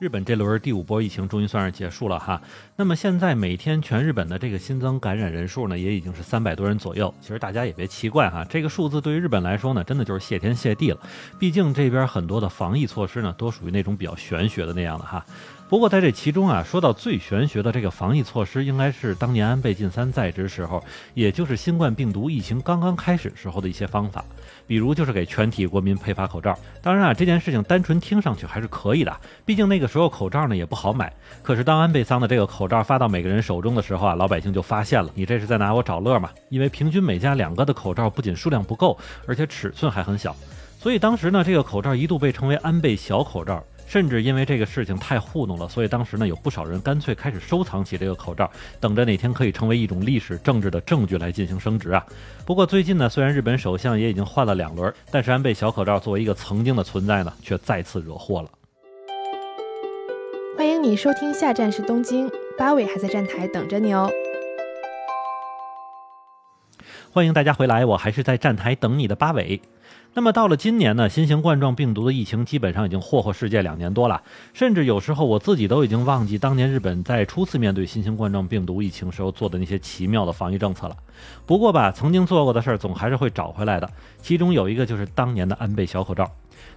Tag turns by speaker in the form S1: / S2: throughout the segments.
S1: 日本这轮第五波疫情终于算是结束了哈。那么现在每天全日本的这个新增感染人数呢，也已经是三百多人左右。其实大家也别奇怪哈，这个数字对于日本来说呢，真的就是谢天谢地了。毕竟这边很多的防疫措施呢，都属于那种比较玄学的那样的哈。不过在这其中啊，说到最玄学的这个防疫措施，应该是当年安倍晋三在职时候，也就是新冠病毒疫情刚刚开始时候的一些方法，比如就是给全体国民配发口罩。当然啊，这件事情单纯听上去还是可以的，毕竟那个时候口罩呢也不好买。可是当安倍桑的这个口罩发到每个人手中的时候啊，老百姓就发现了，你这是在拿我找乐吗？因为平均每家两个的口罩不仅数量不够，而且尺寸还很小，所以当时呢，这个口罩一度被称为安倍小口罩。甚至因为这个事情太糊弄了，所以当时呢有不少人干脆开始收藏起这个口罩，等着哪天可以成为一种历史政治的证据来进行升值啊。不过最近呢，虽然日本首相也已经换了两轮，但是安倍小口罩作为一个曾经的存在呢，却再次惹祸了。
S2: 你收听下站是东京，八尾还在站台等着你哦。
S1: 欢迎大家回来，我还是在站台等你的八尾。那么到了今年呢，新型冠状病毒的疫情基本上已经祸祸世界两年多了，甚至有时候我自己都已经忘记当年日本在初次面对新型冠状病毒疫情时候做的那些奇妙的防疫政策了。不过吧，曾经做过的事儿总还是会找回来的，其中有一个就是当年的安倍小口罩。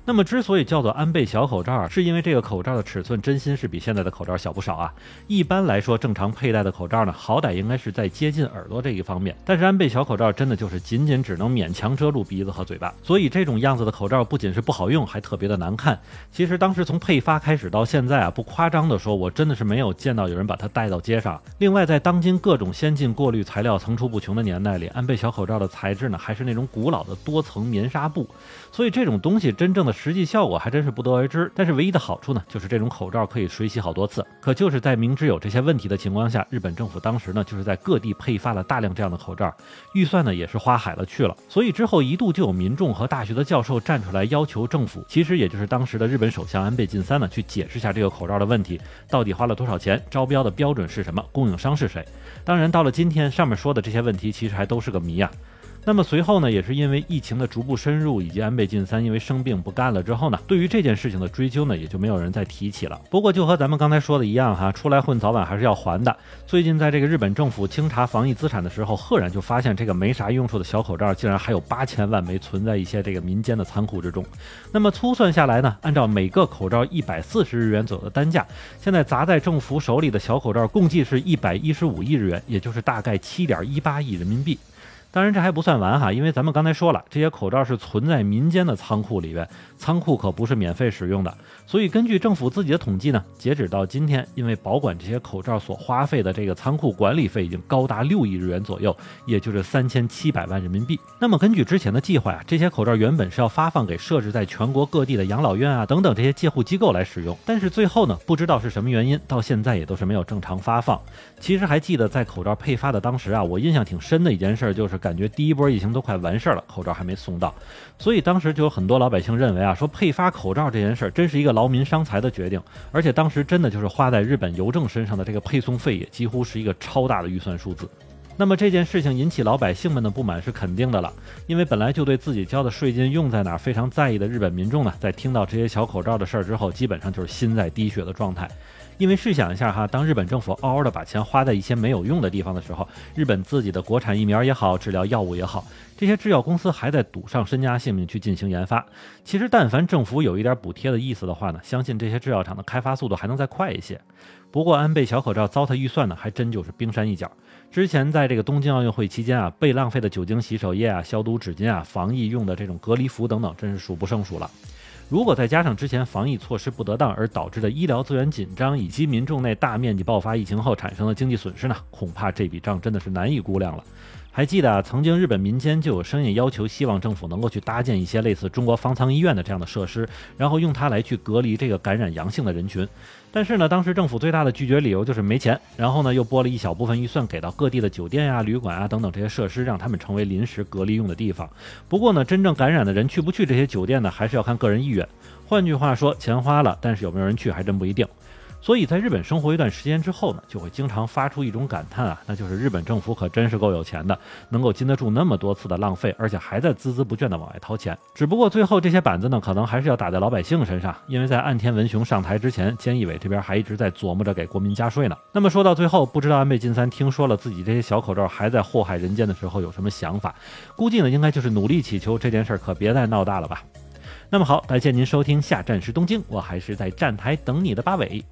S1: 那么，之所以叫做安倍小口罩，是因为这个口罩的尺寸真心是比现在的口罩小不少啊。一般来说，正常佩戴的口罩呢，好歹应该是在接近耳朵这一方面，但是安倍小口罩真的就是仅仅只能勉强遮住鼻子和嘴巴，所以这种样子的口罩不仅是不好用，还特别的难看。其实当时从配发开始到现在啊，不夸张的说，我真的是没有见到有人把它带到街上。另外，在当今各种先进过滤材料层出不穷的年代里，安倍小口罩的材质呢，还是那种古老的多层棉纱布，所以这种东西真正的。实际效果还真是不得而知，但是唯一的好处呢，就是这种口罩可以水洗好多次。可就是在明知有这些问题的情况下，日本政府当时呢，就是在各地配发了大量这样的口罩，预算呢也是花海了去了。所以之后一度就有民众和大学的教授站出来要求政府，其实也就是当时的日本首相安倍晋三呢，去解释下这个口罩的问题，到底花了多少钱，招标的标准是什么，供应商是谁。当然到了今天，上面说的这些问题其实还都是个谜啊。那么随后呢，也是因为疫情的逐步深入，以及安倍晋三因为生病不干了之后呢，对于这件事情的追究呢，也就没有人再提起了。不过就和咱们刚才说的一样哈，出来混早晚还是要还的。最近在这个日本政府清查防疫资产的时候，赫然就发现这个没啥用处的小口罩，竟然还有八千万枚存在一些这个民间的仓库之中。那么粗算下来呢，按照每个口罩一百四十日元左右的单价，现在砸在政府手里的小口罩共计是一百一十五亿日元，也就是大概七点一八亿人民币。当然这还不算完哈，因为咱们刚才说了，这些口罩是存在民间的仓库里边，仓库可不是免费使用的。所以根据政府自己的统计呢，截止到今天，因为保管这些口罩所花费的这个仓库管理费已经高达六亿日元左右，也就是三千七百万人民币。那么根据之前的计划呀，这些口罩原本是要发放给设置在全国各地的养老院啊等等这些介护机构来使用，但是最后呢，不知道是什么原因，到现在也都是没有正常发放。其实还记得在口罩配发的当时啊，我印象挺深的一件事就是。感觉第一波疫情都快完事儿了，口罩还没送到，所以当时就有很多老百姓认为啊，说配发口罩这件事儿真是一个劳民伤财的决定，而且当时真的就是花在日本邮政身上的这个配送费也几乎是一个超大的预算数字。那么这件事情引起老百姓们的不满是肯定的了，因为本来就对自己交的税金用在哪儿非常在意的日本民众呢，在听到这些小口罩的事儿之后，基本上就是心在滴血的状态。因为试想一下哈，当日本政府嗷嗷的把钱花在一些没有用的地方的时候，日本自己的国产疫苗也好，治疗药物也好，这些制药公司还在赌上身家性命去进行研发。其实，但凡政府有一点补贴的意思的话呢，相信这些制药厂的开发速度还能再快一些。不过，安倍小口罩糟蹋预算呢，还真就是冰山一角。之前在这个东京奥运会期间啊，被浪费的酒精洗手液啊、消毒纸巾啊、防疫用的这种隔离服等等，真是数不胜数了。如果再加上之前防疫措施不得当而导致的医疗资源紧张，以及民众内大面积爆发疫情后产生的经济损失呢？恐怕这笔账真的是难以估量了。还记得啊，曾经日本民间就有声音要求，希望政府能够去搭建一些类似中国方舱医院的这样的设施，然后用它来去隔离这个感染阳性的人群。但是呢，当时政府最大的拒绝理由就是没钱，然后呢又拨了一小部分预算给到各地的酒店呀、旅馆啊等等这些设施，让他们成为临时隔离用的地方。不过呢，真正感染的人去不去这些酒店呢，还是要看个人意愿。换句话说，钱花了，但是有没有人去还真不一定。所以在日本生活一段时间之后呢，就会经常发出一种感叹啊，那就是日本政府可真是够有钱的，能够经得住那么多次的浪费，而且还在孜孜不倦地往外掏钱。只不过最后这些板子呢，可能还是要打在老百姓身上，因为在岸田文雄上台之前，菅义伟这边还一直在琢磨着给国民加税呢。那么说到最后，不知道安倍晋三听说了自己这些小口罩还在祸害人间的时候有什么想法？估计呢，应该就是努力祈求这件事儿可别再闹大了吧。那么好，感谢您收听下站是东京，我还是在站台等你的八尾。